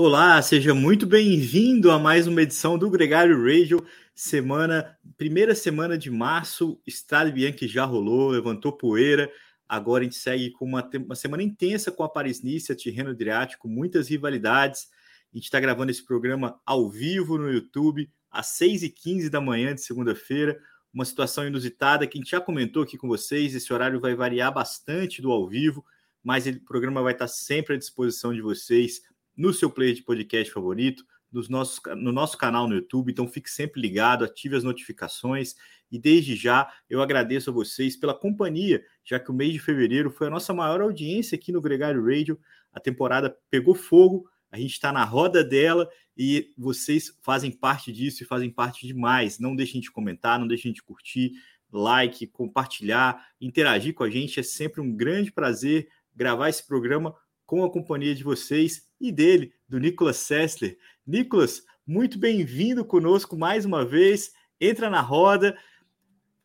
Olá, seja muito bem-vindo a mais uma edição do Gregário Radio. Semana, primeira semana de março, Estrada Bianchi já rolou, levantou poeira. Agora a gente segue com uma, uma semana intensa com a Paris-Nice, Tirreno Adriático, muitas rivalidades. A gente está gravando esse programa ao vivo no YouTube, às 6h15 da manhã de segunda-feira. Uma situação inusitada que a gente já comentou aqui com vocês. Esse horário vai variar bastante do ao vivo, mas o programa vai estar sempre à disposição de vocês no seu player de podcast favorito, nos nossos, no nosso canal no YouTube. Então fique sempre ligado, ative as notificações e desde já eu agradeço a vocês pela companhia, já que o mês de fevereiro foi a nossa maior audiência aqui no Gregário Radio. A temporada pegou fogo, a gente está na roda dela e vocês fazem parte disso e fazem parte demais. Não deixem de comentar, não deixem de curtir, like, compartilhar, interagir com a gente. É sempre um grande prazer gravar esse programa com a companhia de vocês e dele, do Nicolas Sessler. Nicolas, muito bem-vindo conosco mais uma vez. Entra na roda.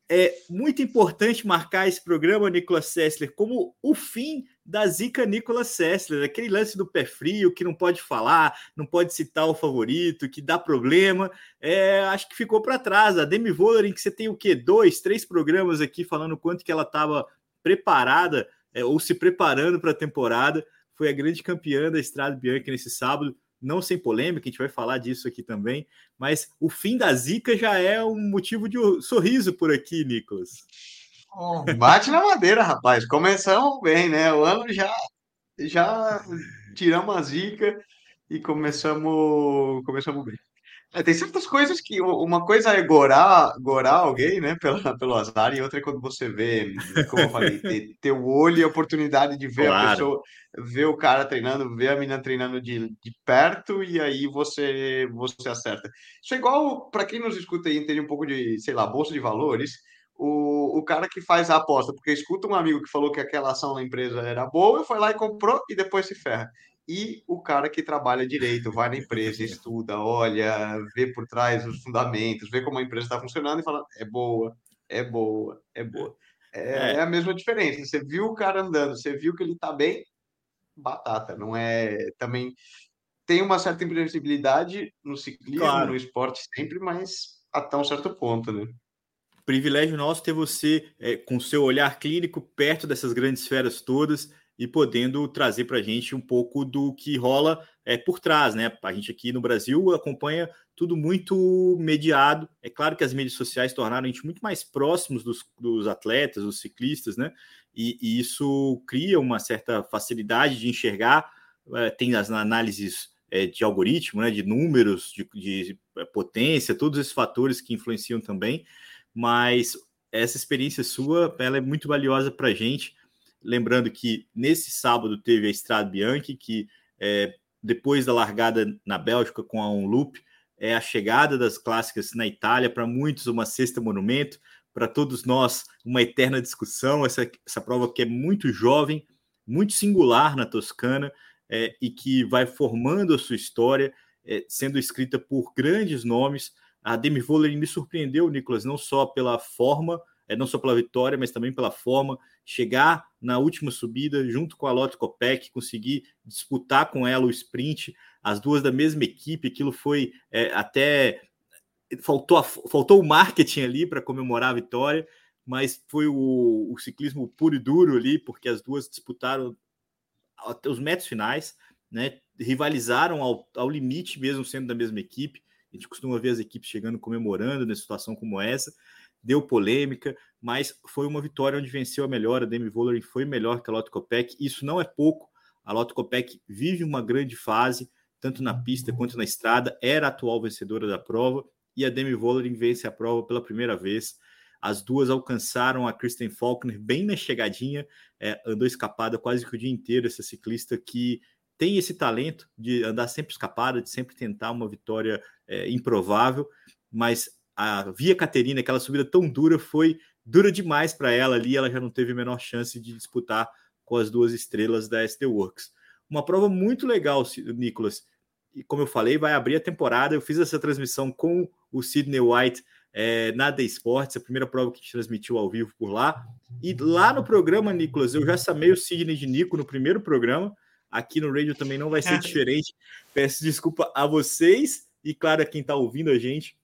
É muito importante marcar esse programa, Nicolas Sessler, como o fim da zica Nicolas Sessler, aquele lance do pé frio que não pode falar, não pode citar o favorito, que dá problema. É, acho que ficou para trás. A Demi Vollering, que você tem o quê? Dois, três programas aqui falando quanto que ela estava preparada é, ou se preparando para a temporada foi a grande campeã da Estrada Bianca nesse sábado, não sem polêmica, a gente vai falar disso aqui também, mas o fim da zica já é um motivo de sorriso por aqui, Nicolas. Oh, bate na madeira, rapaz. Começamos bem, né? O ano já já tiramos a zica e começamos começamos bem. É, tem certas coisas que uma coisa é gorar, gorar alguém, né, pelo, pelo azar, e outra é quando você vê, como eu falei, ter, ter o olho e a oportunidade de ver claro. a pessoa, ver o cara treinando, ver a menina treinando de, de perto, e aí você, você acerta. Isso é igual, para quem nos escuta e entende um pouco de, sei lá, bolsa de valores, o, o cara que faz a aposta, porque escuta um amigo que falou que aquela ação na empresa era boa, foi lá e comprou e depois se ferra e o cara que trabalha direito, vai na empresa, estuda, olha, vê por trás os fundamentos, vê como a empresa está funcionando e fala: é boa, é boa, é boa. É, é. é, a mesma diferença. Você viu o cara andando, você viu que ele está bem, batata. Não é. Também tem uma certa imprevisibilidade no ciclismo, claro. no esporte sempre, mas até um certo ponto, né? Privilégio nosso ter você é, com seu olhar clínico perto dessas grandes esferas todas e podendo trazer para a gente um pouco do que rola é, por trás, né? A gente aqui no Brasil acompanha tudo muito mediado. É claro que as mídias sociais tornaram a gente muito mais próximos dos, dos atletas, dos ciclistas, né? E, e, isso cria uma certa facilidade de enxergar. É, tem as análises é, de algoritmo, né? De números, de, de potência, todos esses fatores que influenciam também. Mas essa experiência sua, ela é muito valiosa para a gente Lembrando que nesse sábado teve a Estrada Bianchi, que é, depois da largada na Bélgica com a Onloop, é a chegada das clássicas na Itália, para muitos uma sexta monumento, para todos nós uma eterna discussão, essa, essa prova que é muito jovem, muito singular na Toscana, é, e que vai formando a sua história, é, sendo escrita por grandes nomes. A Demi Vollering me surpreendeu, Nicolas, não só pela forma, é, não só pela vitória, mas também pela forma, chegar na última subida junto com a Lotte Copec, conseguir disputar com ela o sprint, as duas da mesma equipe, aquilo foi é, até faltou, faltou o marketing ali para comemorar a vitória, mas foi o, o, ciclismo puro e duro ali, porque as duas disputaram até os metros finais, né? Rivalizaram ao, ao limite, mesmo sendo da mesma equipe. A gente costuma ver as equipes chegando comemorando nessa situação como essa deu polêmica, mas foi uma vitória onde venceu a melhor. A Demi Vollering foi melhor que a Lotto Copec. Isso não é pouco. A Lotto Copec vive uma grande fase, tanto na pista quanto na estrada. Era a atual vencedora da prova e a Demi Vollering vence a prova pela primeira vez. As duas alcançaram a Kristen Faulkner bem na chegadinha, é, andou escapada quase que o dia inteiro. Essa ciclista que tem esse talento de andar sempre escapada, de sempre tentar uma vitória é, improvável, mas a Via Caterina, aquela subida tão dura, foi dura demais para ela ali, ela já não teve a menor chance de disputar com as duas estrelas da SD Works. Uma prova muito legal, Nicolas. E como eu falei, vai abrir a temporada. Eu fiz essa transmissão com o Sidney White é, na The Sports, a primeira prova que a gente transmitiu ao vivo por lá. E lá no programa, Nicolas, eu já chamei o Sidney de Nico no primeiro programa. Aqui no radio também não vai ser diferente. Peço desculpa a vocês e, claro, a quem está ouvindo a gente.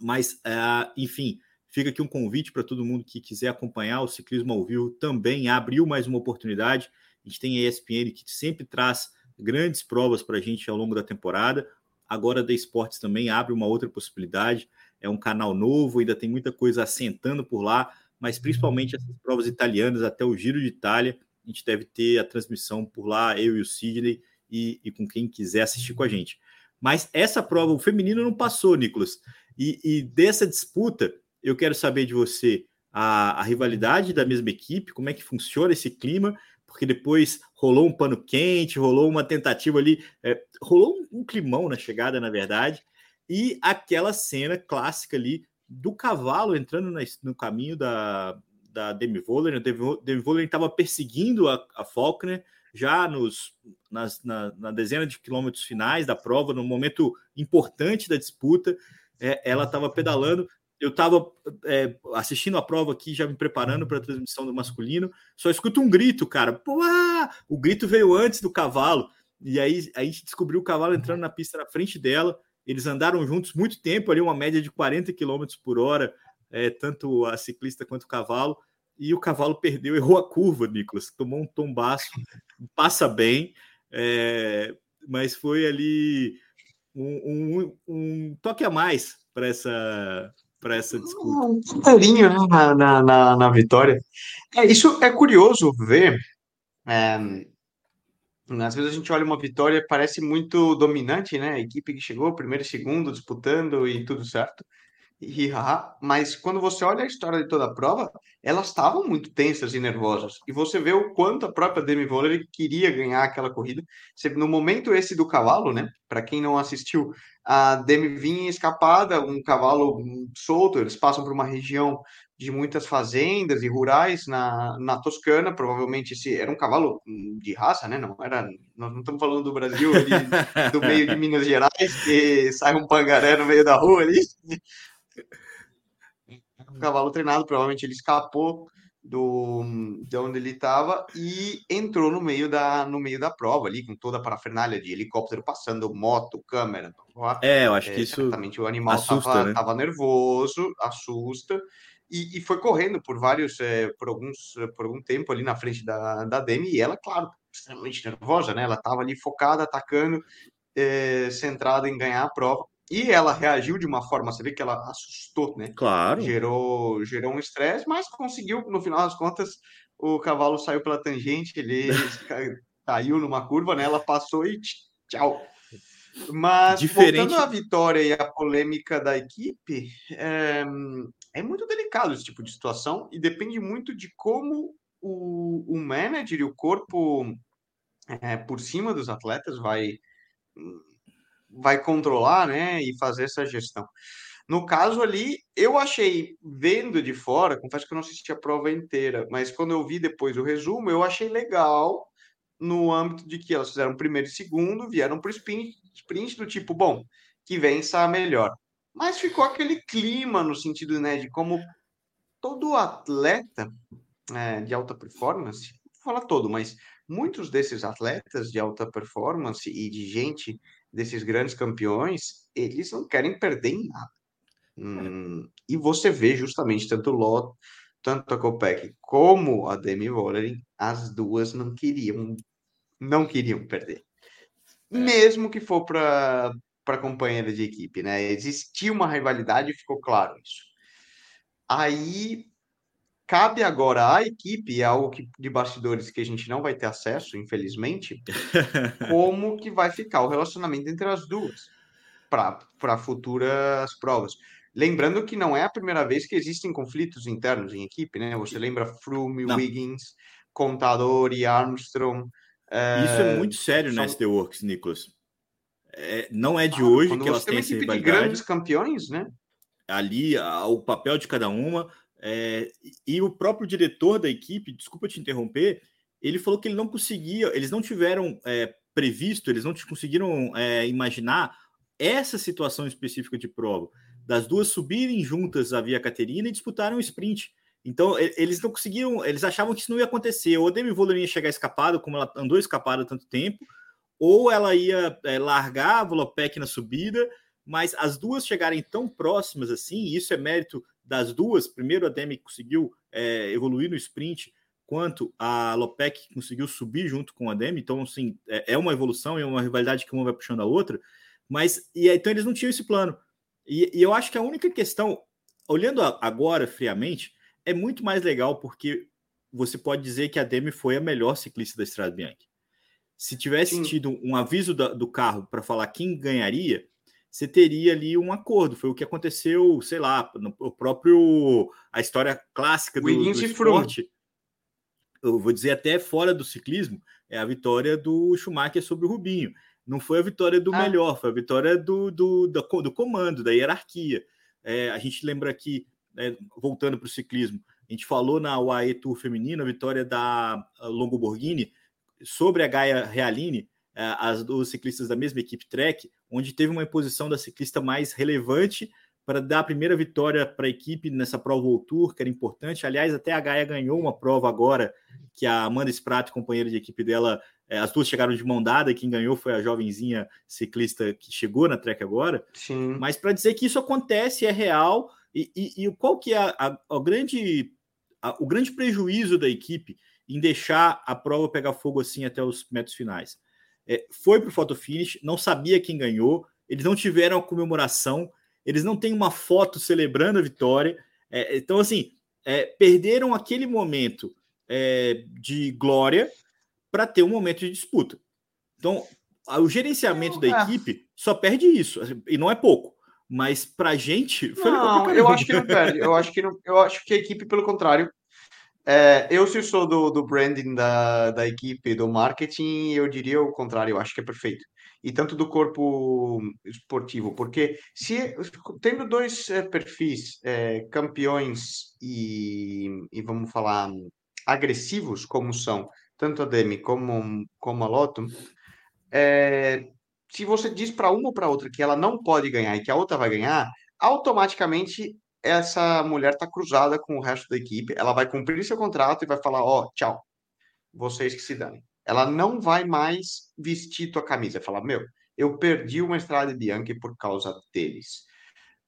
Mas, uh, enfim, fica aqui um convite para todo mundo que quiser acompanhar o ciclismo ao vivo. Também abriu mais uma oportunidade. A gente tem a ESPN que sempre traz grandes provas para a gente ao longo da temporada. Agora da Esportes também abre uma outra possibilidade. É um canal novo, ainda tem muita coisa assentando por lá, mas principalmente essas provas italianas, até o Giro de Itália, a gente deve ter a transmissão por lá, eu e o Sidney, e, e com quem quiser assistir com a gente. Mas essa prova, o feminino não passou, Nicolas. E, e dessa disputa, eu quero saber de você a, a rivalidade da mesma equipe, como é que funciona esse clima porque depois rolou um pano quente, rolou uma tentativa ali, é, rolou um, um, climão na chegada, na verdade, e aquela cena clássica ali do cavalo entrando na, no caminho da, da Demi Voller. A Demi Voller estava perseguindo a, a Faulkner já nos, nas, na, na, dezena de quilômetros finais da prova, no momento importante da disputa. É, ela estava pedalando eu estava é, assistindo a prova aqui, já me preparando para a transmissão do masculino, só escuto um grito, cara. Ah! O grito veio antes do cavalo, e aí a gente descobriu o cavalo entrando na pista na frente dela. Eles andaram juntos muito tempo, ali, uma média de 40 km por hora, é, tanto a ciclista quanto o cavalo. E o cavalo perdeu, errou a curva, Nicolas, tomou um tombaço, passa bem, é, mas foi ali um, um, toque a mais para essa para essa disputa. Um carinho né, na, na, na, na, vitória. É, isso é curioso ver. É, às vezes a gente olha uma vitória parece muito dominante, né? A equipe que chegou primeiro e segundo disputando e tudo certo mas quando você olha a história de toda a prova, elas estavam muito tensas e nervosas. E você vê o quanto a própria Demi Voller queria ganhar aquela corrida. No momento esse do cavalo, né? Para quem não assistiu, a Demi vinha escapada, um cavalo solto. Eles passam por uma região de muitas fazendas e rurais na, na Toscana. Provavelmente esse era um cavalo de raça, né? Não era. Nós não estamos falando do Brasil, ali, do meio de Minas Gerais, que sai um pangaré no meio da rua ali um cavalo treinado, provavelmente ele escapou do de onde ele estava e entrou no meio da no meio da prova ali com toda a parafernália de helicóptero passando, moto, câmera. É, eu acho é, que isso certamente o animal estava né? nervoso, assusta e, e, foi correndo por vários é, por alguns por algum tempo ali na frente da, da Demi e ela, claro, extremamente nervosa, né? Ela estava ali focada, atacando, é, centrada em ganhar a prova e ela reagiu de uma forma, você vê que ela assustou, né? Claro. Gerou, gerou um estresse, mas conseguiu, no final das contas, o cavalo saiu pela tangente, ele caiu numa curva, né? Ela passou e tchau. Mas Diferente... voltando à vitória e à polêmica da equipe, é, é, muito delicado esse tipo de situação e depende muito de como o, o manager e o corpo é, por cima dos atletas vai vai controlar, né, e fazer essa gestão. No caso ali, eu achei, vendo de fora, confesso que eu não assisti a prova inteira, mas quando eu vi depois o resumo, eu achei legal no âmbito de que elas fizeram primeiro e segundo, vieram para o sprint, sprint do tipo, bom, que vença a melhor. Mas ficou aquele clima no sentido, né, de como todo atleta é, de alta performance, vou falar todo, mas muitos desses atletas de alta performance e de gente desses grandes campeões, eles não querem perder em nada. Hum, e você vê justamente tanto o Lot, tanto a Copec como a Demi Vollering, as duas não queriam não queriam perder. É. Mesmo que for para para companheira de equipe, né? Existia uma rivalidade, ficou claro isso. Aí Cabe agora à equipe, é algo que, de bastidores que a gente não vai ter acesso, infelizmente, como que vai ficar o relacionamento entre as duas para futuras provas. Lembrando que não é a primeira vez que existem conflitos internos em equipe, né? Você lembra Froome, não. Wiggins, Contador e Armstrong. É... Isso é muito sério são... na SD Works, Nicolas. É, não é de ah, hoje que elas têm essa rivalidade. de grandes campeões, né? Ali, o papel de cada uma é, e o próprio diretor da equipe, desculpa te interromper, ele falou que ele não conseguia, eles não tiveram é, previsto, eles não conseguiram é, imaginar essa situação específica de prova, das duas subirem juntas a Via Caterina e disputarem o sprint. Então, eles não conseguiam, eles achavam que isso não ia acontecer. Ou a Demi Voller ia chegar escapado, como ela andou escapada tanto tempo, ou ela ia é, largar a Volopec na subida, mas as duas chegarem tão próximas assim, isso é mérito das duas. Primeiro, a Demi conseguiu é, evoluir no sprint, quanto a Lopec conseguiu subir junto com a Demi. Então, assim, é, é uma evolução, é uma rivalidade que uma vai puxando a outra. Mas, e então eles não tinham esse plano. E, e eu acho que a única questão, olhando agora friamente, é muito mais legal porque você pode dizer que a Demi foi a melhor ciclista da Estrada Bianchi. Se tivesse Sim. tido um aviso da, do carro para falar quem ganharia, você teria ali um acordo. Foi o que aconteceu, sei lá, no o próprio a história clássica do, do esporte. Eu vou dizer até fora do ciclismo, é a vitória do Schumacher sobre o Rubinho. Não foi a vitória do ah. melhor, foi a vitória do, do, do, do comando, da hierarquia. É, a gente lembra aqui né, voltando para o ciclismo, a gente falou na UAE Tour feminino, a vitória da Longo Borghini sobre a Gaia Realini, é, as duas ciclistas da mesma equipe Trek, onde teve uma imposição da ciclista mais relevante para dar a primeira vitória para a equipe nessa prova World Tour, que era importante. Aliás, até a Gaia ganhou uma prova agora, que a Amanda Spratt, companheira de equipe dela, é, as duas chegaram de mão dada, e quem ganhou foi a jovenzinha ciclista que chegou na Trek agora. Sim. Mas para dizer que isso acontece, é real, e, e, e qual que é a, a, a grande, a, o grande prejuízo da equipe em deixar a prova pegar fogo assim até os metros finais? É, foi para o photo finish, não sabia quem ganhou, eles não tiveram a comemoração, eles não têm uma foto celebrando a vitória. É, então, assim, é, perderam aquele momento é, de glória para ter um momento de disputa. Então, o gerenciamento da equipe só perde isso, e não é pouco. Mas pra gente foi Não, eu acho que não perde. Eu acho que não, eu acho que a equipe, pelo contrário, é, eu se sou do, do branding da, da equipe, do marketing, eu diria o contrário, eu acho que é perfeito. E tanto do corpo esportivo, porque se tendo dois é, perfis é, campeões e, e vamos falar agressivos como são tanto a Demi como, como a Lotto, é, se você diz para uma ou para outra que ela não pode ganhar e que a outra vai ganhar, automaticamente essa mulher está cruzada com o resto da equipe, ela vai cumprir seu contrato e vai falar: ó, oh, tchau, vocês que se danem. Ela não vai mais vestir tua camisa, falar: meu, eu perdi uma estrada de Bianchi por causa deles.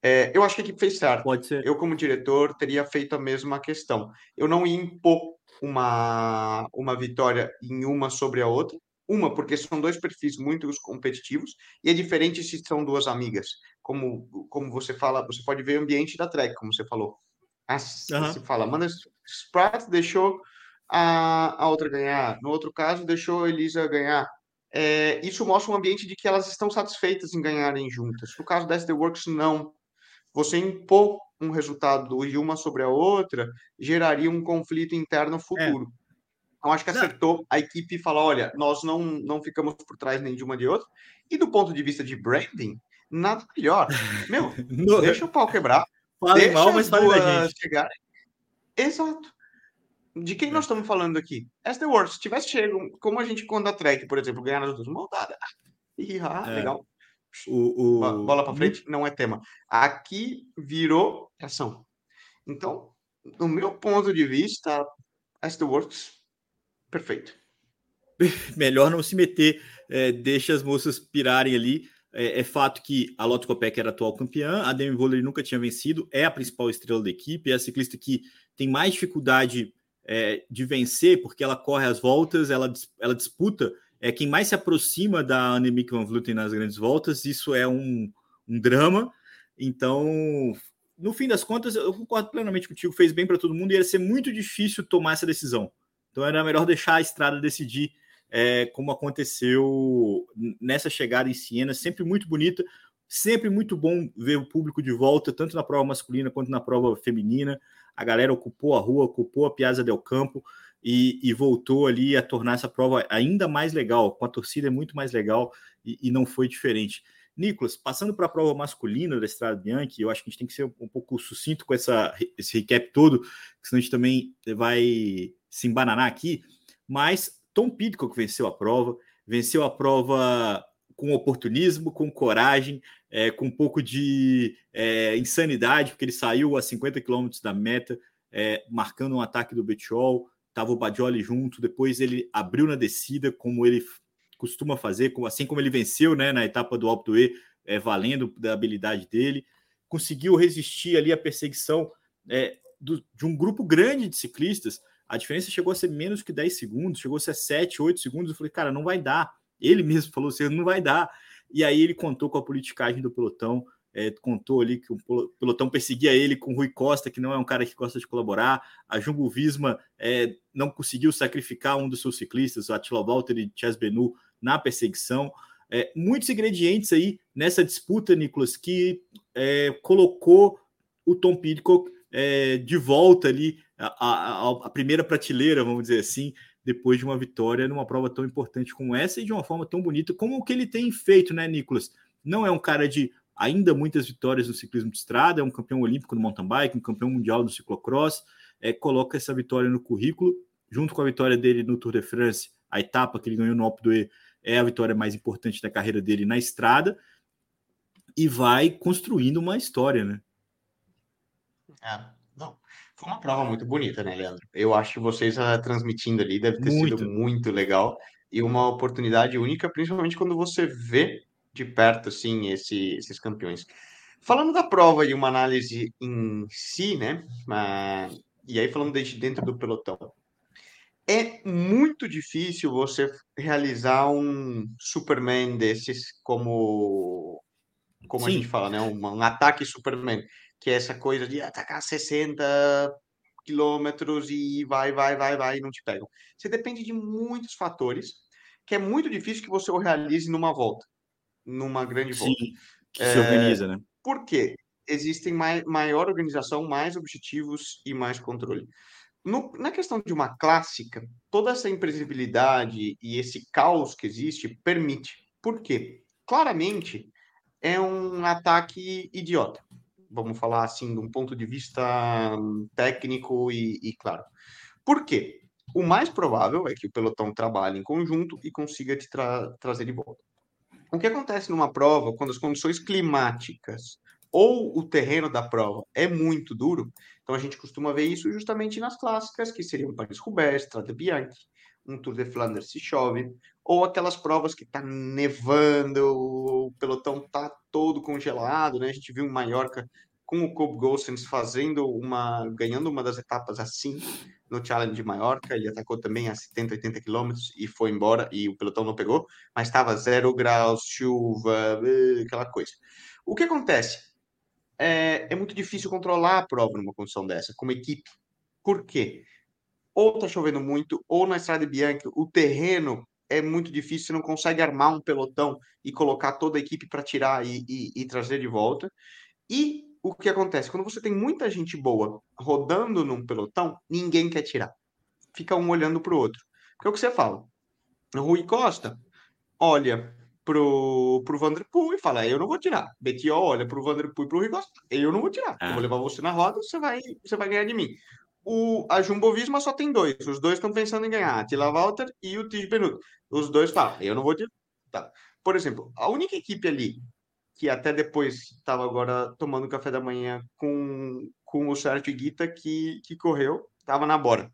É, eu acho que a equipe fez certo. Pode ser. Eu, como diretor, teria feito a mesma questão. Eu não ia impor uma, uma vitória em uma sobre a outra. Uma, porque são dois perfis muito competitivos, e é diferente se são duas amigas. Como, como você fala, você pode ver o ambiente da track, como você falou. As, uhum. Você fala, Amanda Spratt deixou a, a outra ganhar. No outro caso, deixou a Elisa ganhar. É, isso mostra um ambiente de que elas estão satisfeitas em ganharem juntas. No caso da SD Works, não. Você impor um resultado de uma sobre a outra geraria um conflito interno futuro. É. Então, acho que acertou a equipe falar: olha, nós não, não ficamos por trás nem de uma de outra. E do ponto de vista de branding, nada melhor. Meu, no... deixa o pau quebrar. Fale deixa mal, mas fale da gente. Chegarem. Exato. De quem nós estamos falando aqui? As The Worst. Se tivesse chego, como a gente quando a Trek, por exemplo, ganhar nas duas montadas. Ih, ah, é. legal. O, o... Bola para frente não é tema. Aqui virou ação. Então, no meu ponto de vista, as The Works Perfeito. Melhor não se meter, é, deixa as moças pirarem ali. É, é fato que a Lotto Copec era atual campeã, a Demi Voller nunca tinha vencido, é a principal estrela da equipe, é a ciclista que tem mais dificuldade é, de vencer, porque ela corre as voltas, ela, ela disputa, é quem mais se aproxima da Annemiek van Vleuten nas grandes voltas, isso é um, um drama. Então, no fim das contas, eu concordo plenamente contigo, fez bem para todo mundo e ia ser muito difícil tomar essa decisão. Então era melhor deixar a estrada decidir, é, como aconteceu nessa chegada em Siena, sempre muito bonita, sempre muito bom ver o público de volta, tanto na prova masculina quanto na prova feminina. A galera ocupou a rua, ocupou a Piazza del Campo e, e voltou ali a tornar essa prova ainda mais legal, com a torcida muito mais legal e, e não foi diferente. Nicolas, passando para a prova masculina da Estrada Bianchi, eu acho que a gente tem que ser um pouco sucinto com essa, esse recap todo, senão a gente também vai se embananar aqui, mas Tom Pidcock venceu a prova, venceu a prova com oportunismo, com coragem, é, com um pouco de é, insanidade, porque ele saiu a 50 quilômetros da meta, é, marcando um ataque do Betiol, estava o Badioli junto, depois ele abriu na descida, como ele costuma fazer, assim como ele venceu né, na etapa do Alto E, é, valendo da habilidade dele, conseguiu resistir ali à perseguição é, do, de um grupo grande de ciclistas, a diferença chegou a ser menos que 10 segundos, chegou a ser 7, 8 segundos. Eu falei, cara, não vai dar. Ele mesmo falou assim, não vai dar. E aí ele contou com a politicagem do pelotão, é, contou ali que o pelotão perseguia ele com o Rui Costa, que não é um cara que gosta de colaborar. A Jumbo Visma é, não conseguiu sacrificar um dos seus ciclistas, o Attila Walter e Chas Benu, na perseguição. É, muitos ingredientes aí nessa disputa, Nicolas, que é, colocou o Tom Pidcock é, de volta ali a, primeira prateleira, vamos dizer assim, depois de uma vitória numa prova tão importante como essa e de uma forma tão bonita como o que ele tem feito, né, Nicolas? Não é um cara de ainda muitas vitórias no ciclismo de estrada, é um campeão olímpico no mountain bike, um campeão mundial no ciclocross, é, coloca essa vitória no currículo, junto com a vitória dele no Tour de France, a etapa que ele ganhou no Alpe d'Huez é a vitória mais importante da carreira dele na estrada, e vai construindo uma história, né? É, não. Foi uma prova muito bonita, né, Leandro? Eu acho que vocês uh, transmitindo ali deve ter muito. sido muito legal e uma oportunidade única, principalmente quando você vê de perto, assim, esse, esses campeões. Falando da prova e uma análise em si, né? Uh, e aí falando desde dentro do pelotão, é muito difícil você realizar um Superman desses como como Sim. a gente fala, né? Um, um ataque Superman que é essa coisa de atacar 60 quilômetros e vai, vai, vai, vai e não te pegam. Você depende de muitos fatores, que é muito difícil que você o realize numa volta, numa grande volta. Sim, que é, se organiza, né? Por quê? Existem mais, maior organização, mais objetivos e mais controle. No, na questão de uma clássica, toda essa imprevisibilidade e esse caos que existe permite. Por quê? Claramente é um ataque idiota vamos falar assim, de um ponto de vista técnico e, e claro. Por quê? O mais provável é que o pelotão trabalhe em conjunto e consiga te tra trazer de volta. O que acontece numa prova quando as condições climáticas ou o terreno da prova é muito duro? Então a gente costuma ver isso justamente nas clássicas, que seriam Paris-Roubaix, Strade Bianchi, um Tour de Flanders se chove, ou aquelas provas que tá nevando, o pelotão tá todo congelado, né? A gente viu em Maiorca com o Kobe Gosens fazendo uma, ganhando uma das etapas assim no Challenge de Maiorca, ele atacou também a 70, 80 quilômetros e foi embora e o pelotão não pegou, mas estava zero graus, chuva, aquela coisa. O que acontece? É, é muito difícil controlar a prova numa condição dessa, como equipe. Por quê? ou tá chovendo muito, ou na Estrada Bianca o terreno é muito difícil, você não consegue armar um pelotão e colocar toda a equipe para tirar e, e, e, trazer de volta. E o que acontece? Quando você tem muita gente boa rodando num pelotão, ninguém quer tirar. Fica um olhando para o outro. Porque é o que você fala. O Rui Costa olha pro, pro Vanderpool e fala, eu não vou tirar. Betiol olha pro Vanderpool e pro Rui Costa, eu não vou tirar. Eu vou é. levar você na roda, você vai, você vai ganhar de mim o, a Jumbo Visma só tem dois. Os dois estão pensando em ganhar, a Tila Walter e o Tige Benuto. Os dois falam, eu não vou tirar. Tá. Por exemplo, a única equipe ali que até depois estava agora tomando café da manhã com, com o Sérgio Guita que, que correu, estava na Bora.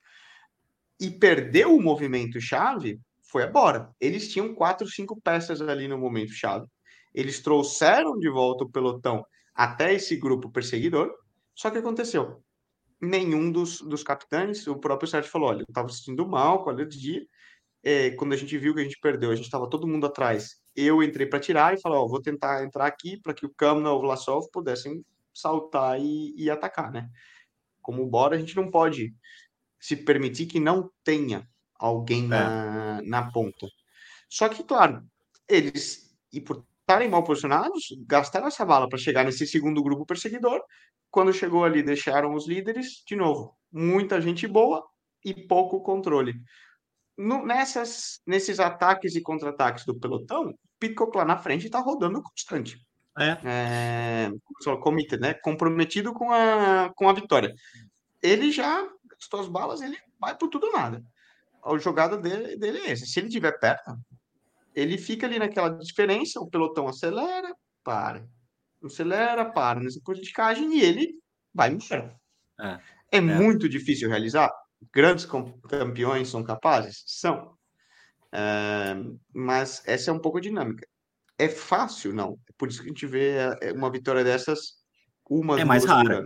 E perdeu o movimento chave, foi a Bora. Eles tinham quatro, cinco peças ali no momento chave. Eles trouxeram de volta o pelotão até esse grupo perseguidor. Só que aconteceu? Nenhum dos, dos capitães, o próprio Sérgio falou, olha, eu estava sentindo mal com a dia, é, quando a gente viu que a gente perdeu, a gente estava todo mundo atrás, eu entrei para tirar e falei, ó, vou tentar entrar aqui para que o Kamna ou o Vlasov pudessem saltar e, e atacar, né? Como bora, a gente não pode se permitir que não tenha alguém na, é. na ponta. Só que, claro, eles, e por estarem mal posicionados, gastaram essa bala para chegar nesse segundo grupo perseguidor quando chegou ali, deixaram os líderes, de novo, muita gente boa e pouco controle. No, nessas, nesses ataques e contra-ataques do pelotão, Pitcock lá na frente está rodando constante. É. é committed, né? Comprometido com a, com a vitória. Ele já gastou as balas, ele vai por tudo ou nada. A jogada dele, dele é essa. Se ele estiver perto, ele fica ali naquela diferença, o pelotão acelera, para acelera, para nessa politicagem e ele vai embora. É. É, é, muito difícil realizar. Grandes campeões são capazes? São. É, mas essa é um pouco a dinâmica. É fácil? Não. É por isso que a gente vê é, uma vitória dessas uma É mais rara.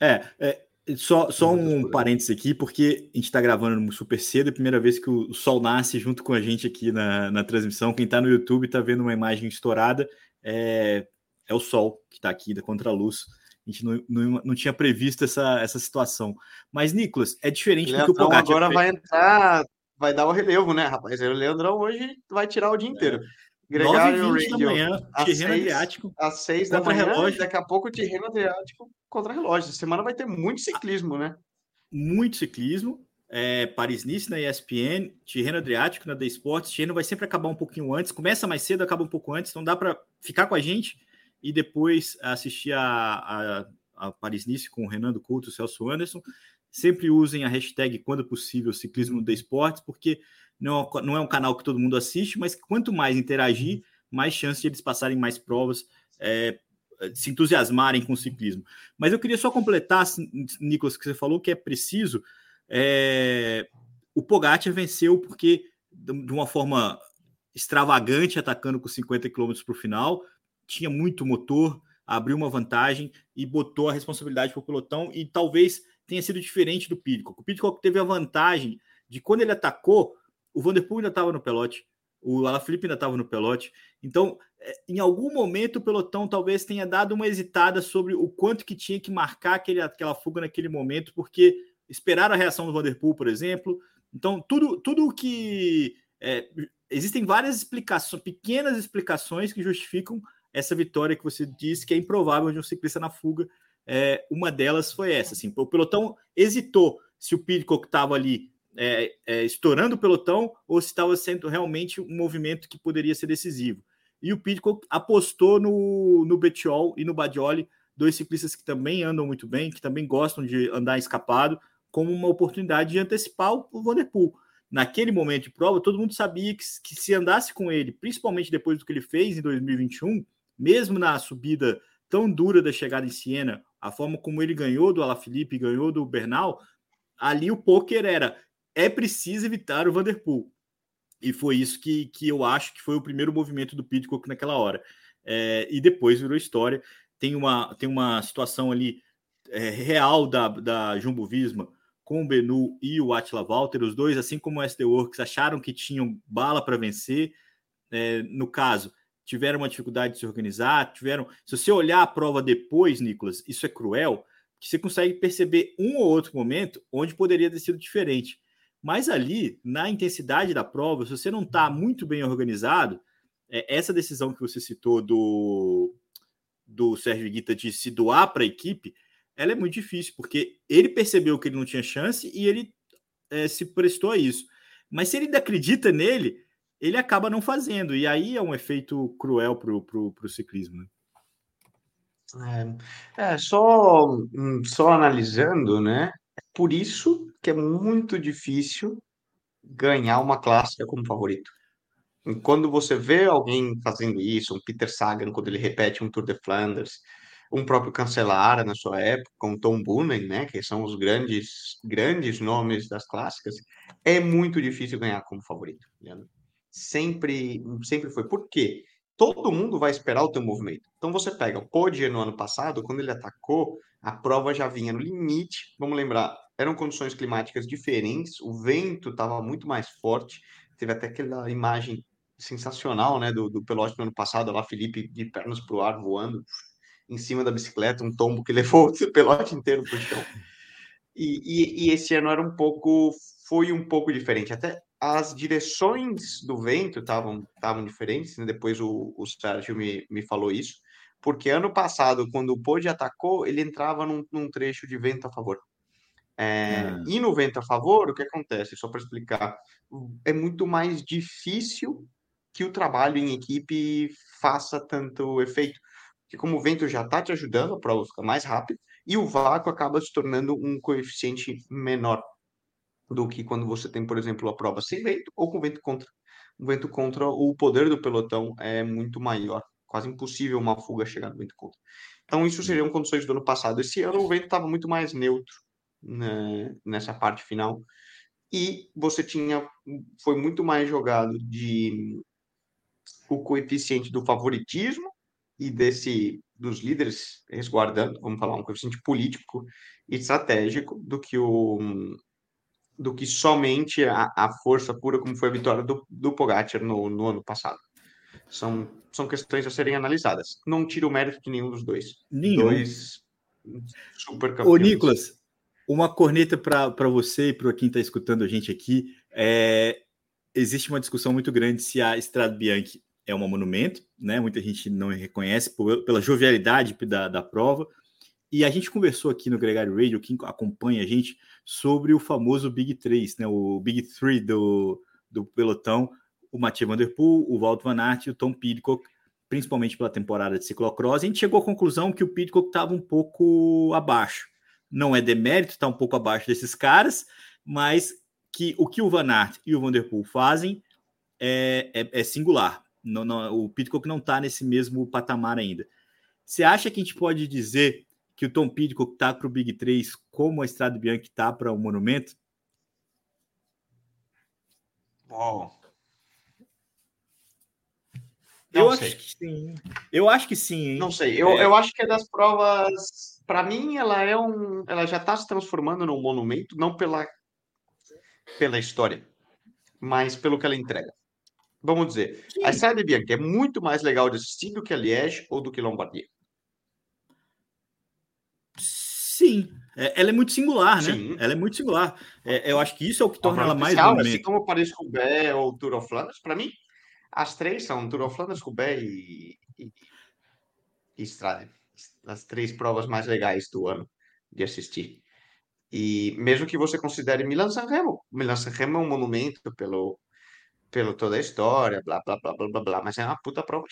É, é, só, só um parênteses aqui, porque a gente está gravando super cedo, é a primeira vez que o sol nasce junto com a gente aqui na, na transmissão. Quem está no YouTube está vendo uma imagem estourada, é, é o sol que está aqui da contra-luz. A gente não, não, não, tinha previsto essa, essa situação. Mas, Nicolas, é diferente Leandrão do que o Pogacar agora vai entrar, vai dar o relevo, né, rapaz? O Leandrão hoje vai tirar o dia inteiro. É. Gregário Radio. da manhã, Tirreno Adriático. Às seis da manhã, relógio. daqui a pouco Tirreno Adriático contra relógio. Essa semana vai ter muito ciclismo, né? Muito ciclismo. É, Paris-Nice na ESPN, Tirreno Adriático na The Sports. Tirreno vai sempre acabar um pouquinho antes. Começa mais cedo, acaba um pouco antes. Então dá para ficar com a gente e depois assistir a, a, a Paris-Nice com o Renando Couto e o Celso Anderson. Sempre usem a hashtag quando possível ciclismo no The Sports, porque não, é não é um canal que todo mundo assiste, mas quanto mais interagir, mais chance de eles passarem mais provas, é, se entusiasmarem com o ciclismo. Mas eu queria só completar, Nicolas, que você falou que é preciso. É, o Pogacar venceu porque, de uma forma extravagante, atacando com 50 km para o final, tinha muito motor, abriu uma vantagem e botou a responsabilidade para o pelotão. E talvez tenha sido diferente do Pidcock. O Pidcock teve a vantagem de quando ele atacou, o Vanderpool ainda estava no pelote, o Alaphilippe ainda estava no pelote. Então, é, em algum momento, o pelotão talvez tenha dado uma hesitada sobre o quanto que tinha que marcar aquele, aquela fuga naquele momento, porque esperaram a reação do Vanderpool, por exemplo. Então, tudo, tudo que. É, existem várias explicações, pequenas explicações que justificam essa vitória que você disse que é improvável de um ciclista na fuga. É, uma delas foi essa. Assim, o pelotão hesitou se o Pidcock estava ali é, é, estourando o pelotão ou se estava sendo realmente um movimento que poderia ser decisivo. E o Pitcock apostou no, no Betiol e no Badioli, dois ciclistas que também andam muito bem, que também gostam de andar escapado, como uma oportunidade de antecipar o Vanderpool. Naquele momento de prova, todo mundo sabia que, que se andasse com ele, principalmente depois do que ele fez em 2021, mesmo na subida tão dura da chegada em Siena, a forma como ele ganhou do Alaphilippe, ganhou do Bernal, ali o poker era é preciso evitar o Vanderpool. E foi isso que, que eu acho que foi o primeiro movimento do Pitcock naquela hora. É, e depois virou história. Tem uma, tem uma situação ali é, real da, da Jumbo Visma com o Benu e o Atila Walter, os dois, assim como o SD Works, acharam que tinham bala para vencer. É, no caso, tiveram uma dificuldade de se organizar, tiveram. Se você olhar a prova depois, Nicolas, isso é cruel, que você consegue perceber um ou outro momento onde poderia ter sido diferente. Mas ali, na intensidade da prova, se você não está muito bem organizado, é, essa decisão que você citou do, do Sérgio Guita de se doar para a equipe, ela é muito difícil, porque ele percebeu que ele não tinha chance e ele é, se prestou a isso. Mas se ele ainda acredita nele, ele acaba não fazendo. E aí é um efeito cruel para o ciclismo. Né? É, é, só, hum, só analisando, né? Por isso que é muito difícil ganhar uma clássica como favorito. E quando você vê alguém fazendo isso, um Peter Sagan, quando ele repete um Tour de Flanders, um próprio Cancelara na sua época, com Tom Boonen, né, que são os grandes grandes nomes das clássicas, é muito difícil ganhar como favorito. Sempre sempre foi. Por quê? Todo mundo vai esperar o teu movimento. Então você pega o Podier no ano passado, quando ele atacou, a prova já vinha no limite. Vamos lembrar, eram condições climáticas diferentes, o vento estava muito mais forte, teve até aquela imagem sensacional, né, do, do Pelote no ano passado, lá Felipe de pernas para o ar voando em cima da bicicleta, um tombo que levou o Pelote inteiro para o chão. E, e, e, esse ano era um pouco, foi um pouco diferente, até as direções do vento estavam estavam diferentes, né? depois o, o Sérgio me, me falou isso, porque ano passado, quando o Pode atacou, ele entrava num, num trecho de vento a favor. É, ah. E no vento a favor, o que acontece? Só para explicar, é muito mais difícil que o trabalho em equipe faça tanto efeito. Porque como o vento já está te ajudando, a prova fica mais rápida, e o vácuo acaba se tornando um coeficiente menor do que quando você tem, por exemplo, a prova sem vento ou com vento contra. O vento contra, o poder do pelotão é muito maior. Quase impossível uma fuga chegar no vento contra. Então, isso seriam condições do ano passado. Esse ano o vento estava muito mais neutro né, nessa parte final. E você tinha, foi muito mais jogado de o coeficiente do favoritismo e desse dos líderes resguardando, vamos falar, um coeficiente político e estratégico do que o do que somente a, a força pura como foi a vitória do, do Pogacar no, no ano passado. São, são questões a serem analisadas. Não tiro o mérito de nenhum dos dois. Nenhum. Dois super campeões. Ô, Nicolas, uma corneta para você e para quem está escutando a gente aqui. É, existe uma discussão muito grande se a Estrada Bianchi é um monumento, né? Muita gente não reconhece por, pela jovialidade da, da prova. E a gente conversou aqui no Gregário Radio, quem acompanha a gente, sobre o famoso Big 3, né? O Big 3 do, do pelotão, o Mathieu Van Der Poel, o Walt Van Aert e o Tom Pidcock, principalmente pela temporada de ciclocross. A gente chegou à conclusão que o Pidcock estava um pouco abaixo. Não é demérito, está um pouco abaixo desses caras, mas que o que o Van Aert e o Van Der Poel fazem é, é, é singular. Não, não, o Pitcock não está nesse mesmo patamar ainda. Você acha que a gente pode dizer que o Tom Pitcock está para o Big 3 como a Estrada Bianca está para o Monumento? Bom. Eu acho que sim. Eu acho que sim. Hein? Não sei. Eu, é... eu acho que é das provas. Para mim, ela é um. Ela já está se transformando num monumento, não pela pela história, mas pelo que ela entrega. Vamos dizer, Sim. a Estrada Bianca é muito mais legal de assistir do que a Liège ou do que Lombardia. Sim, é, ela é muito singular, né? Sim. Ela é muito singular. É, eu acho que isso é o que torna ela mais especial, Assim como Paris-Roubaix ou Tour of Flanders, para mim, as três são Tour of Flanders, Roubaix e, e, e Estrada. As três provas mais legais do ano de assistir. E mesmo que você considere Milan-San Remo, Milan-San Remo é um monumento pelo, pelo toda a história, blá, blá, blá, blá, blá, blá, mas é uma puta prova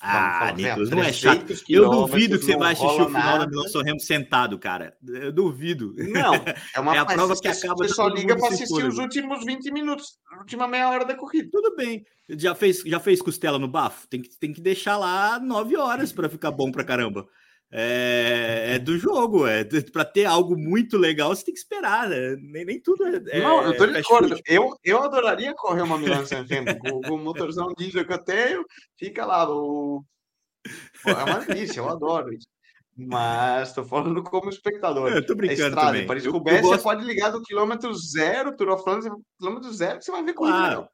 Ah, Nicolas, não é chato. Eu duvido que você vai assistir o final nada. da San Remo sentado, cara. Eu duvido. Não, é uma é a prova que acaba. Você só liga para assistir os últimos 20 minutos, a última meia hora da corrida. Tudo bem. Já fez, já fez costela no bafo? Tem que, tem que deixar lá 9 horas para ficar bom pra caramba é, é do jogo. É para ter algo muito legal, você tem que esperar, né? Nem, nem tudo é. é Não, eu tô de acordo. Eu, eu adoraria correr uma Milan San Remo com, com o motorzão diesel que eu tenho. Fica lá, o... Pô, é uma delícia, eu adoro isso. Mas estou falando como espectador. Eu tô brincando estrada, também. Paris Roubaix, gosto... você pode ligar do quilômetro zero, Tour of quilômetro zero, que você vai ver corrida claro.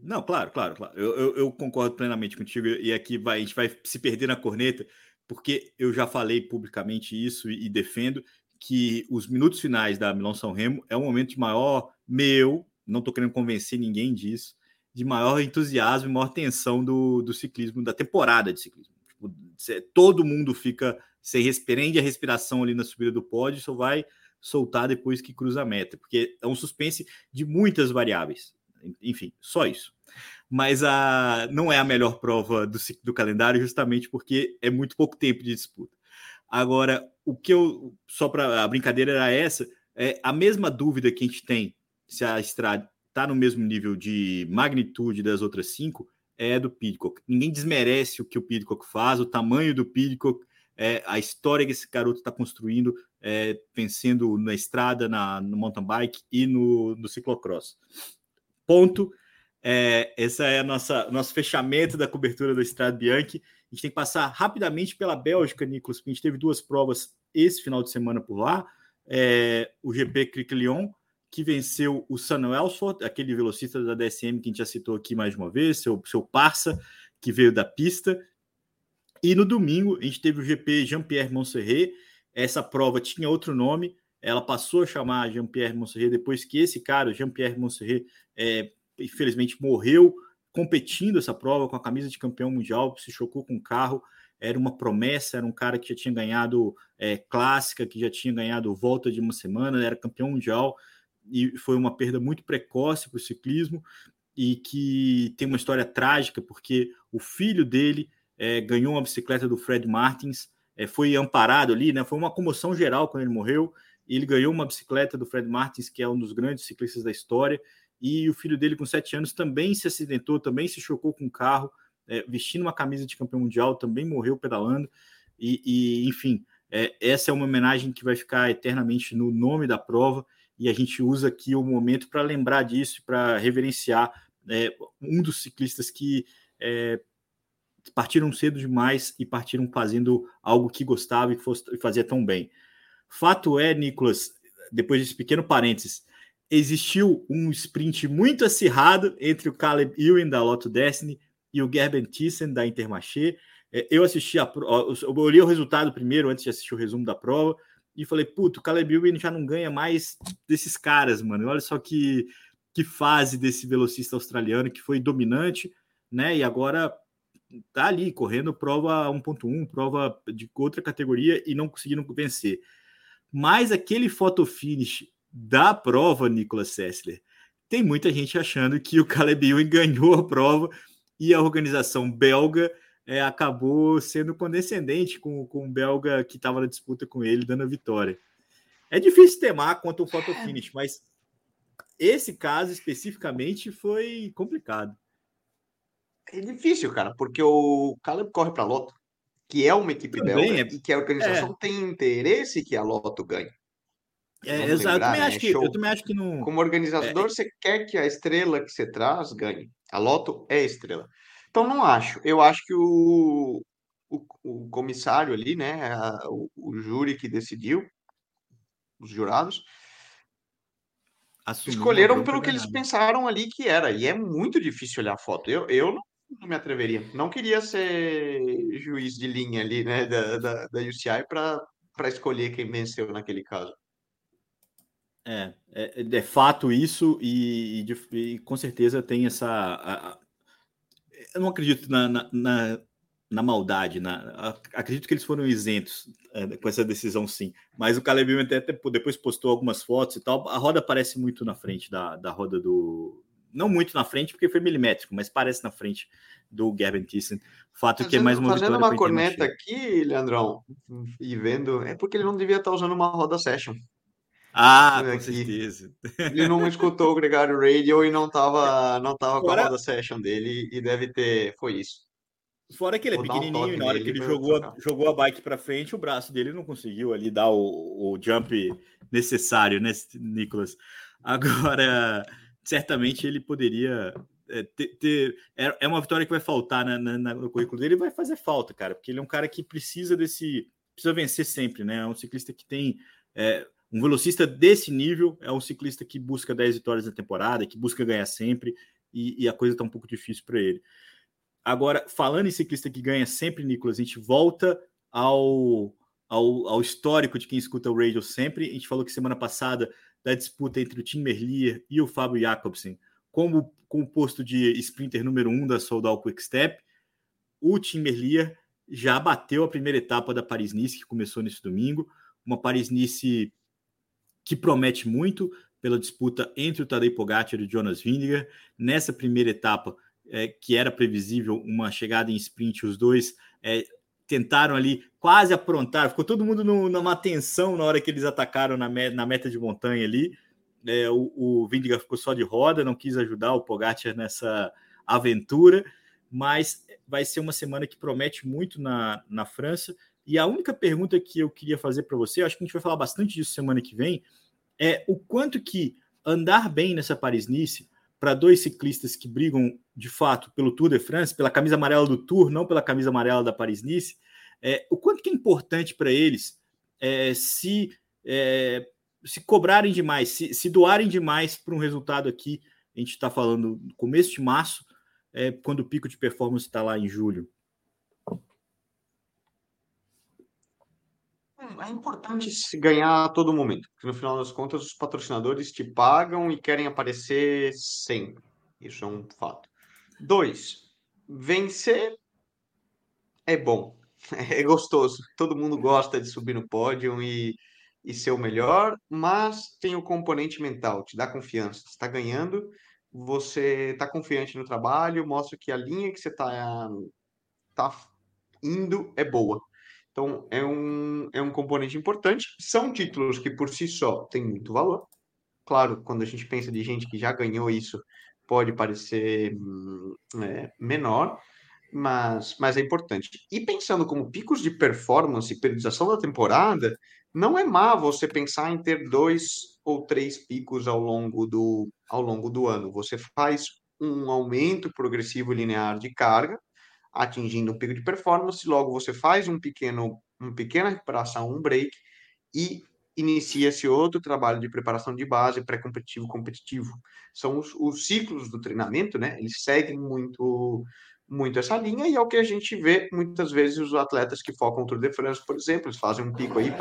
Não, claro, claro, claro. Eu, eu, eu, concordo plenamente contigo. E aqui vai, a gente vai se perder na corneta, porque eu já falei publicamente isso e, e defendo que os minutos finais da Milão São Remo é um momento de maior meu, não estou querendo convencer ninguém disso, de maior entusiasmo e maior tensão do, do ciclismo, da temporada de ciclismo. Tipo, todo mundo fica sem prende a respiração ali na subida do pódio, só vai soltar depois que cruza a meta, porque é um suspense de muitas variáveis. Enfim, só isso mas a, não é a melhor prova do, do calendário, justamente porque é muito pouco tempo de disputa. Agora, o que eu. Só para a brincadeira era essa, é a mesma dúvida que a gente tem se a estrada está no mesmo nível de magnitude das outras cinco, é do Pidcock. Ninguém desmerece o que o Pidcock faz, o tamanho do Pidcock, é, a história que esse garoto está construindo, é, na estrada, na, no mountain bike e no, no ciclocross. Ponto. É, essa é a nossa nosso fechamento da cobertura do Estrada Bianchi. A gente tem que passar rapidamente pela Bélgica, Nicolas, porque a gente teve duas provas esse final de semana por lá. É, o GP Cric Lyon, que venceu o Sam aquele velocista da DSM que a gente já citou aqui mais uma vez, seu, seu parça, que veio da pista. E no domingo a gente teve o GP Jean-Pierre Montserrat. Essa prova tinha outro nome, ela passou a chamar Jean-Pierre Montserrat depois que esse cara, Jean-Pierre Montserrat, é, infelizmente morreu competindo essa prova com a camisa de campeão mundial, se chocou com o carro, era uma promessa, era um cara que já tinha ganhado é, clássica, que já tinha ganhado volta de uma semana, era campeão mundial e foi uma perda muito precoce para o ciclismo e que tem uma história trágica porque o filho dele é, ganhou uma bicicleta do Fred Martins, é, foi amparado ali, né? Foi uma comoção geral quando ele morreu. Ele ganhou uma bicicleta do Fred Martins, que é um dos grandes ciclistas da história, e o filho dele, com sete anos, também se acidentou, também se chocou com um carro, é, vestindo uma camisa de campeão mundial, também morreu pedalando. E, e enfim, É, essa é uma homenagem que vai ficar eternamente no nome da prova e a gente usa aqui o momento para lembrar disso, para reverenciar é, um dos ciclistas que é, partiram cedo demais e partiram fazendo algo que gostava e, fosse, e fazia tão bem. Fato é, Nicolas, depois desse pequeno parênteses, existiu um sprint muito acirrado entre o Caleb Ewan da Lotto Destiny e o Gerben Thyssen da Intermarché. É, eu assisti a eu olhei o resultado primeiro antes de assistir o resumo da prova e falei, puto, o Caleb Ewan já não ganha mais desses caras, mano. Olha só que que fase desse velocista australiano que foi dominante, né? E agora tá ali correndo prova 1.1, prova de outra categoria e não conseguindo vencer. Mas aquele photo finish da prova, Nicolas Sessler, tem muita gente achando que o Caleb Ewan ganhou a prova e a organização belga é, acabou sendo condescendente com, com o belga que estava na disputa com ele, dando a vitória. É difícil temar quanto o photo é. finish, mas esse caso especificamente foi complicado. É difícil, cara, porque o Caleb corre para a Loto, que é uma equipe Também belga, é... e que a organização é. tem interesse que a Loto ganhe. É, exato. eu, também né? acho que, eu também acho que não. Como organizador, é... você quer que a estrela que você traz ganhe. A Loto é estrela. Então, não acho. Eu acho que o, o, o comissário ali, né, a, o, o, júri que decidiu, os jurados, Assumiu escolheram pelo que eles pensaram ali que era. E é muito difícil olhar a foto. Eu, eu não, não me atreveria. Não queria ser juiz de linha ali, né, da, da, da UCI para escolher quem venceu naquele caso. É, é, é fato isso, e, e, e, com certeza tem essa. A, a, eu não acredito na, na, na, na maldade, na, acredito que eles foram isentos é, com essa decisão, sim. Mas o Caleb até, até depois postou algumas fotos e tal. A roda parece muito na frente da, da roda do. Não muito na frente, porque foi milimétrico, mas parece na frente do Gavin Thyssen. Fato fazendo, que é mais uma Fazendo uma corneta aqui, Leandrão, e vendo, é porque ele não devia estar usando uma roda session. Ah, com certeza. Ele não escutou o Gregário Radio e não tava, não tava com a session dele e deve ter. Foi isso. Fora que ele é pequenininho um e na hora que ele jogou, jogou a bike para frente, o braço dele não conseguiu ali dar o, o jump necessário, né, Nicolas? Agora, certamente ele poderia é, ter, ter, é, é uma vitória que vai faltar na, na, no currículo dele, vai fazer falta, cara, porque ele é um cara que precisa desse, precisa vencer sempre, né? É um ciclista que tem é, um velocista desse nível é um ciclista que busca 10 vitórias na temporada, que busca ganhar sempre, e, e a coisa está um pouco difícil para ele. Agora, falando em ciclista que ganha sempre, Nicolas, a gente volta ao, ao, ao, histórico de quem escuta o radio sempre. A gente falou que semana passada da disputa entre o Tim Merlier e o Fábio Jacobsen como com o posto de sprinter número um da Soldal Quick Step. O Tim Merlier já bateu a primeira etapa da Paris-Nice, que começou nesse domingo. Uma Paris-Nice que promete muito pela disputa entre o Tadej Pogacar e o Jonas Vingegaard. Nessa primeira etapa, é, que era previsível uma chegada em sprint, os dois é, tentaram ali quase aprontar, ficou todo mundo no, numa tensão na hora que eles atacaram na, me, na meta de montanha ali. É, o, o ficou só de roda, não quis ajudar o Pogacar nessa aventura, mas vai ser uma semana que promete muito na, na França. E a única pergunta que eu queria fazer para você, acho que a gente vai falar bastante disso semana que vem, é o quanto que andar bem nessa Paris-Nice para dois ciclistas que brigam de fato pelo Tour de France, pela camisa amarela do Tour, não pela camisa amarela da Paris-Nice, é, o quanto que é importante para eles é, se é, se cobrarem demais, se, se doarem demais para um resultado aqui. A gente está falando no começo de março, é, quando o pico de performance está lá em julho. É importante ganhar a todo momento, porque no final das contas os patrocinadores te pagam e querem aparecer sempre. Isso é um fato. Dois, vencer é bom, é gostoso. Todo mundo gosta de subir no pódio e, e ser o melhor, mas tem o componente mental, te dá confiança. Você está ganhando, você está confiante no trabalho, mostra que a linha que você está tá indo é boa. Então, é um, é um componente importante. São títulos que, por si só, têm muito valor. Claro, quando a gente pensa de gente que já ganhou isso, pode parecer hum, é, menor, mas, mas é importante. E pensando como picos de performance e periodização da temporada, não é má você pensar em ter dois ou três picos ao longo do, ao longo do ano. Você faz um aumento progressivo linear de carga, atingindo um pico de performance, logo você faz um pequeno, uma pequena recuperação, um break, e inicia-se outro trabalho de preparação de base, pré-competitivo, competitivo. São os, os, ciclos do treinamento, né? Eles seguem muito muito essa linha e é o que a gente vê muitas vezes os atletas que focam o Tour de France, por exemplo, eles fazem um pico aí,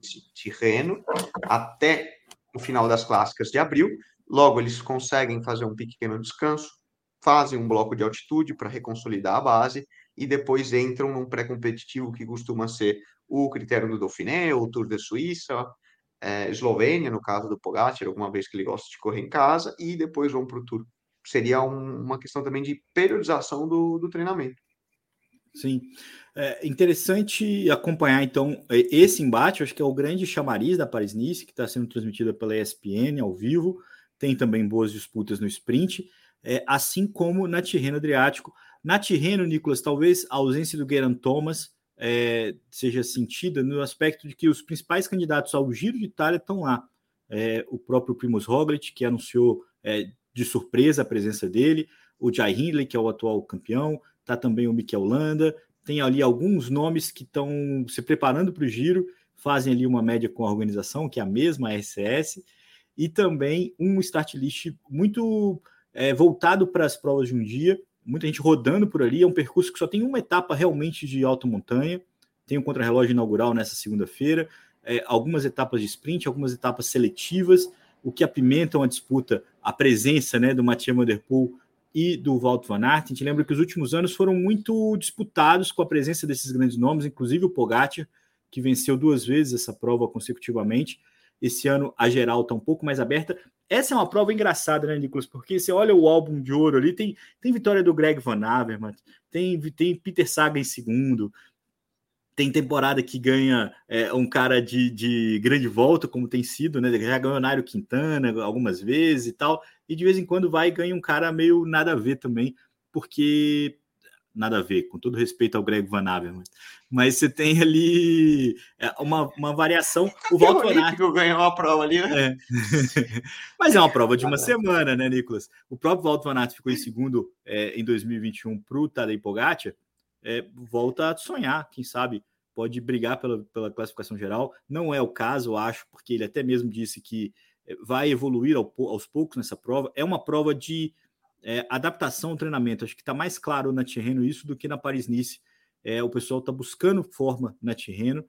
de Reno, até o final das clássicas de abril, logo eles conseguem fazer um pequeno descanso, fazem um bloco de altitude para reconsolidar a base e depois entram num pré-competitivo que costuma ser o critério do Dauphiné, o Tour de Suíça, é, Eslovênia, no caso do Pogacar, alguma vez que ele gosta de correr em casa, e depois vão para o Tour. Seria um, uma questão também de periodização do, do treinamento. Sim. É interessante acompanhar, então, esse embate, acho que é o grande chamariz da Paris-Nice, que está sendo transmitida pela ESPN ao vivo, tem também boas disputas no sprint, é, assim como na Tirreno Adriático. Na Tirreno, Nicolas, talvez a ausência do Geraint Thomas é, seja sentida no aspecto de que os principais candidatos ao Giro de Itália estão lá. É, o próprio Primus Roglic, que anunciou é, de surpresa a presença dele, o Jai Hindley, que é o atual campeão, tá também o Mikel Landa, tem ali alguns nomes que estão se preparando para o Giro, fazem ali uma média com a organização, que é a mesma, a RCS, e também um start list muito é, voltado para as provas de um dia, muita gente rodando por ali. É um percurso que só tem uma etapa realmente de alta montanha. Tem o contrarrelógio inaugural nessa segunda-feira, é, algumas etapas de sprint, algumas etapas seletivas, o que apimentam a disputa, a presença né, do Mathieu Van Der Poel e do Walt Van Aert. A gente lembra que os últimos anos foram muito disputados com a presença desses grandes nomes, inclusive o Pogacar, que venceu duas vezes essa prova consecutivamente. Esse ano a geral está um pouco mais aberta. Essa é uma prova engraçada, né, Nicolas? Porque você olha o álbum de ouro ali, tem, tem vitória do Greg Van Avermaet, tem, tem Peter Saga em segundo, tem temporada que ganha é, um cara de, de grande volta, como tem sido, né? Já ganhou Nairo Quintana algumas vezes e tal, e de vez em quando vai e ganha um cara meio nada a ver também, porque nada a ver, com todo respeito ao Greg Van Avermaet, mas você tem ali é, uma, uma variação. O Walter Van Aert ganhou uma prova ali, né? É. mas é uma prova de uma semana, né, Nicolas? O próprio Walter Van Aert ficou em segundo é, em 2021 para o Tadej Pogacar, é, volta a sonhar, quem sabe pode brigar pela, pela classificação geral. Não é o caso, eu acho, porque ele até mesmo disse que é, vai evoluir ao, aos poucos nessa prova. É uma prova de é, adaptação ao treinamento. Acho que está mais claro na Tirreno isso do que na Paris-Nice. É, o pessoal está buscando forma na Tirreno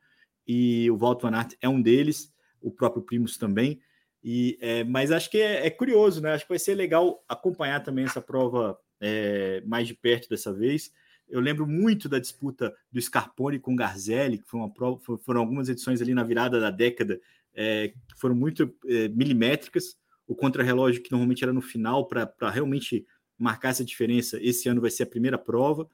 e o Walter Van Aert é um deles, o próprio Primus também. E, é, mas acho que é, é, curioso, né? Acho que vai ser legal acompanhar também essa prova é, mais de perto dessa vez. Eu lembro muito da disputa do Scarpone com Garzelli, que foi uma prova, foram algumas edições ali na virada da década é, que foram muito é, milimétricas o contrarrelógio, que normalmente era no final, para realmente marcar essa diferença. Esse ano vai ser a primeira prova,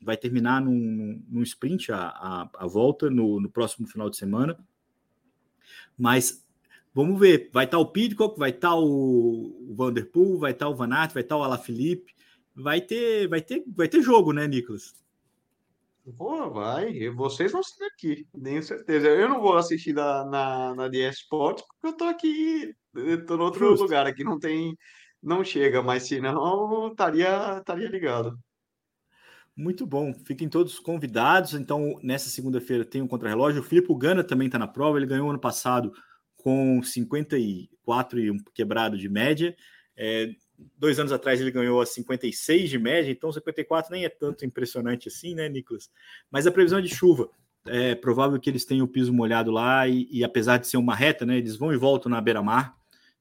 vai terminar num, num sprint a, a, a volta no, no, próximo final de semana. Mas vamos ver, vai estar tá o Pidcock, vai estar tá o, Vanderpool, vai estar tá o Van Aert, vai estar o Alaphilippe, vai ter, vai ter, vai ter jogo, né, Nicolas? Pô, vai. Vocês vão ser aqui, tenho certeza. Eu não vou assistir na, na, na DS Sports porque eu tô aqui, tô no outro Justo. lugar aqui, não tem, não chega, mas se não, estaria, estaria ligado. Muito bom. Fiquem todos convidados. Então, nessa segunda-feira tem um contrarrelógio. O Filipe Gana também está na prova. Ele ganhou ano passado com 54 e um quebrado de média. É, dois anos atrás ele ganhou a 56 de média, então 54 nem é tanto impressionante assim, né, Nicolas? Mas a previsão é de chuva. É provável que eles tenham o piso molhado lá e, e apesar de ser uma reta, né, eles vão e voltam na beira-mar,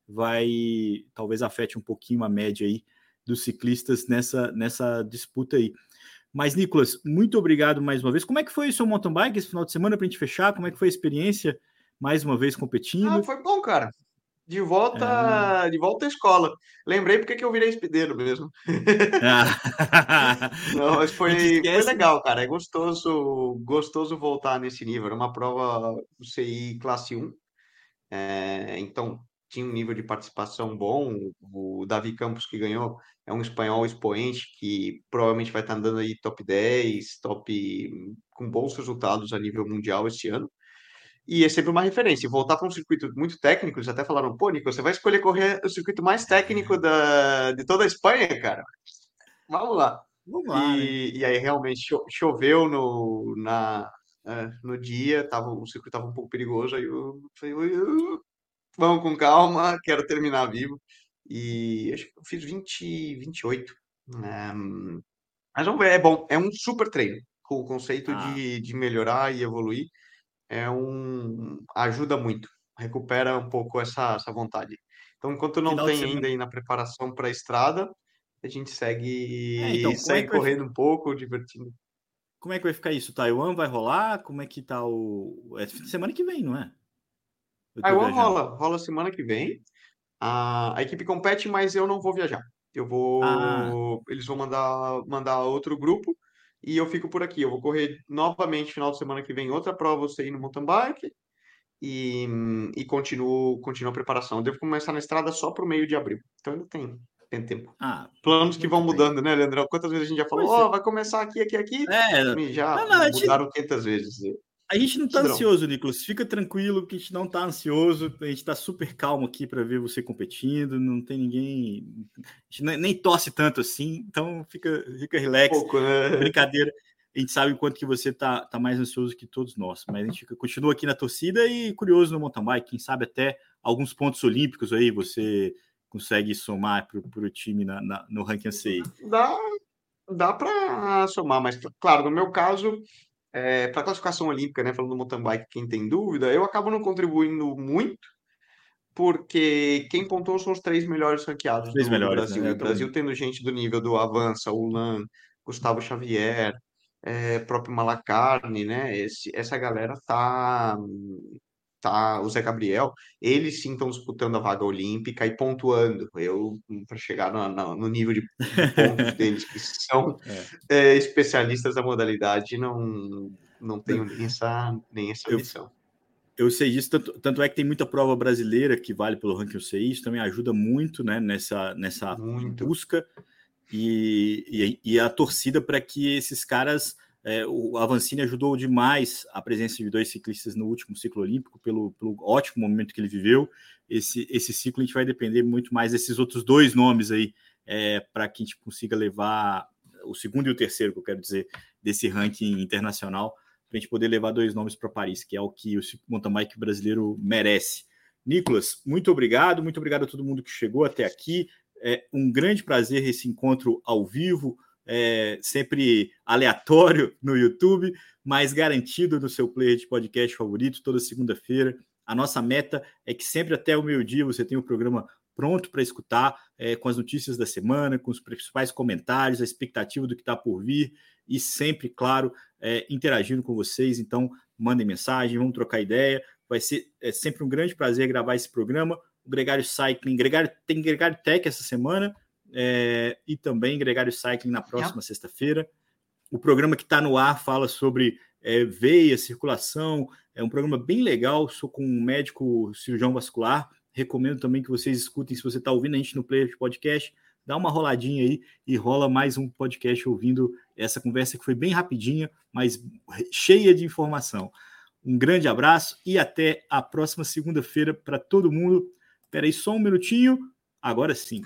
vai talvez afete um pouquinho a média aí dos ciclistas nessa, nessa disputa aí. Mas, Nicolas, muito obrigado mais uma vez. Como é que foi o seu mountain bike esse final de semana para a gente fechar? Como é que foi a experiência mais uma vez competindo? Ah, foi bom, cara. De volta, é. de volta à escola. Lembrei porque que eu virei espideiro mesmo. Ah. Não, mas foi, foi legal, cara. É gostoso, gostoso voltar nesse nível. Era uma prova CI classe 1. É, então, tinha um nível de participação bom. O Davi Campos, que ganhou, é um espanhol expoente que provavelmente vai estar andando aí top 10, top com bons resultados a nível mundial este ano. E é sempre uma referência. Voltar para um circuito muito técnico, eles até falaram, pô, Nico, você vai escolher correr o circuito mais técnico da, de toda a Espanha, cara? Vamos lá. Vamos lá, e, né? e aí realmente choveu no, na, é, no dia, tava, o circuito estava um pouco perigoso, aí eu falei, vamos com calma, quero terminar vivo. E acho que eu fiz 20, 28. É, mas vamos ver, é bom, é um super treino. Com o conceito Ah. de, de melhorar e evoluir, é um ajuda muito, recupera um pouco essa, essa vontade. Então, enquanto não Final tem ainda aí na preparação para a estrada, a gente É, segue, então, como é segue vai, correndo um pouco, divertindo. como é que vai ficar isso? Taiwan vai rolar? Como é que tá o. É semana que vem, não é? Tô Taiwan viajando. rola, rola semana que vem. A, a equipe compete, mas eu não vou viajar. Eu Ah, vou. Eles vão mandar, mandar outro grupo e eu fico por aqui. Eu vou correr novamente final de semana que vem outra prova, você ir no mountain bike e, e continuo, continuo a preparação. Eu devo começar na estrada só para o meio de abril. Então ainda tem, tem tempo. ah, Planos que vão bem. mudando, né, Leandrão? Quantas vezes a gente já falou, ó, é. vai começar aqui, aqui, aqui, É, e já não, não, a mudaram 500 vezes. A gente não tá Cidrão. ansioso, Nicolas. Fica tranquilo que a gente não tá ansioso. A gente tá super calmo aqui para ver você competindo. Não tem ninguém. A gente nem, torce tanto assim. Então fica, fica relax. Pouco, né? Brincadeira. A gente sabe o quanto que você tá, tá mais ansioso que todos nós. Mas a gente fica- continua aqui na torcida e curioso no mountain bike. Quem sabe até alguns pontos olímpicos aí você consegue somar para o time na, na- no ranking CI. Dá, dá para somar, mas claro, no meu caso, é, para classificação olímpica, né, falando do mountain bike, quem tem dúvida, eu acabo não contribuindo muito, porque quem pontuou são os três melhores ranqueados Três do, melhores, Brasil. né? E o Brasil tendo gente do nível do Avança, Ulan, Gustavo Xavier, é, próprio Malacarne, né? Esse, essa galera tá, tá, o Zé Gabriel, eles sim estão disputando a vaga olímpica e pontuando. Eu, para chegar no, no- no nível de, pontos deles, que são É. é, especialistas da modalidade, não, não tenho nem essa, nem essa Eu- ambição. Eu sei disso, tanto, tanto é que tem muita prova brasileira que vale pelo ranking UCI, isso também ajuda muito né, nessa, nessa Muito. busca e, e, e a torcida para que esses caras. É, o Avancini ajudou demais a presença de dois ciclistas no último ciclo olímpico, pelo, pelo ótimo momento que ele viveu. Esse, esse ciclo a gente vai depender muito mais desses outros dois nomes aí, é, para que a gente consiga levar o segundo e o terceiro, que eu quero dizer, desse ranking internacional para a gente poder levar dois nomes para Paris, que é o que o mountain bike brasileiro merece. Nicolas, muito obrigado, muito obrigado a todo mundo que chegou até aqui. É um grande prazer esse encontro ao vivo, é, sempre aleatório no YouTube, mas garantido no seu player de podcast favorito toda segunda-feira. A nossa meta é que sempre até o meio-dia você tenha o programa pronto para escutar, é, com as notícias da semana, com os principais comentários, a expectativa do que está por vir e sempre, claro, é, interagindo com vocês. Então, mandem mensagem, vamos trocar ideia. Vai ser é sempre um grande prazer gravar esse programa. O Gregário Cycling, Gregário, tem Gregário Tech essa semana é, e também Gregário Cycling na próxima sexta-feira. O programa que está no ar fala sobre é, veia, circulação. É um programa bem legal. Sou com um médico cirurgião vascular. Recomendo também que vocês escutem se você está ouvindo a gente no player de podcast dá uma roladinha aí e rola mais um podcast ouvindo essa conversa que foi bem rapidinha, mas cheia de informação. Um grande abraço e até a próxima segunda-feira para todo mundo. Espera aí só um minutinho. Agora sim.